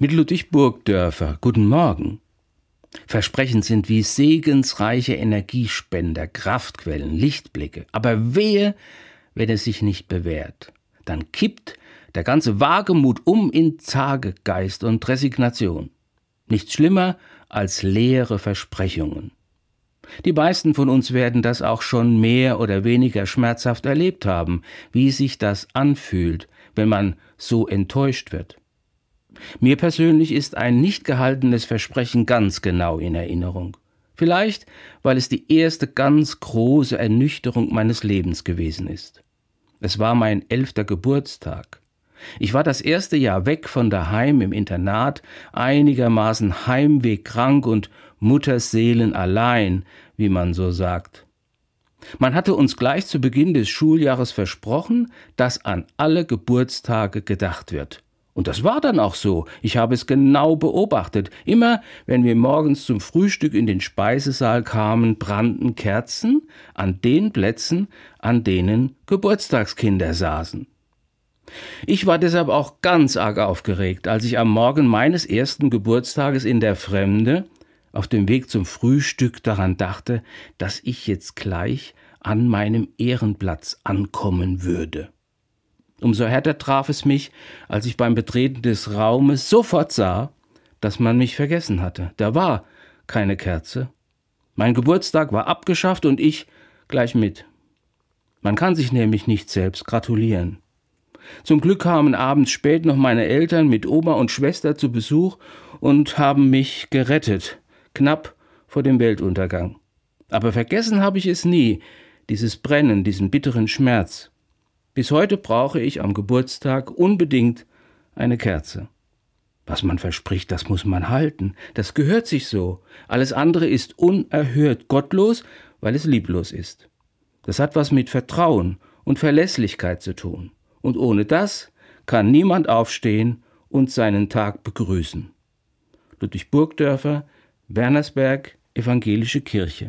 Mit Ludwig Burgdörfer, guten Morgen. Versprechen sind wie segensreiche Energiespender, Kraftquellen, Lichtblicke. Aber wehe, wenn es sich nicht bewährt. Dann kippt der ganze Wagemut um in Zagegeist und Resignation. Nichts schlimmer als leere Versprechungen. Die meisten von uns werden das auch schon mehr oder weniger schmerzhaft erlebt haben, wie sich das anfühlt, wenn man so enttäuscht wird. Mir persönlich ist ein nicht gehaltenes Versprechen ganz genau in Erinnerung. Vielleicht, weil es die erste ganz große Ernüchterung meines Lebens gewesen ist. Es war mein elfter Geburtstag. Ich war das erste Jahr weg von daheim im Internat, einigermaßen heimwegkrank und Mutterseelen allein, wie man so sagt. Man hatte uns gleich zu Beginn des Schuljahres versprochen, dass an alle Geburtstage gedacht wird. Und das war dann auch so. Ich habe es genau beobachtet. Immer, wenn wir morgens zum Frühstück in den Speisesaal kamen, brannten Kerzen an den Plätzen, an denen Geburtstagskinder saßen. Ich war deshalb auch ganz arg aufgeregt, als ich am Morgen meines ersten Geburtstages in der Fremde auf dem Weg zum Frühstück daran dachte, dass ich jetzt gleich an meinem Ehrenplatz ankommen würde. Umso härter traf es mich, als ich beim Betreten des Raumes sofort sah, dass man mich vergessen hatte. Da war keine Kerze. Mein Geburtstag war abgeschafft und ich gleich mit. Man kann sich nämlich nicht selbst gratulieren. Zum Glück kamen abends spät noch meine Eltern mit Oma und Schwester zu Besuch und haben mich gerettet, knapp vor dem Weltuntergang. Aber vergessen habe ich es nie, dieses Brennen, diesen bitteren Schmerz. Bis heute brauche ich am Geburtstag unbedingt eine Kerze. Was man verspricht, das muss man halten. Das gehört sich so. Alles andere ist unerhört gottlos, weil es lieblos ist. Das hat was mit Vertrauen und Verlässlichkeit zu tun. Und ohne das kann niemand aufstehen und seinen Tag begrüßen. Ludwig Burgdörfer, Wernersberg, Evangelische Kirche.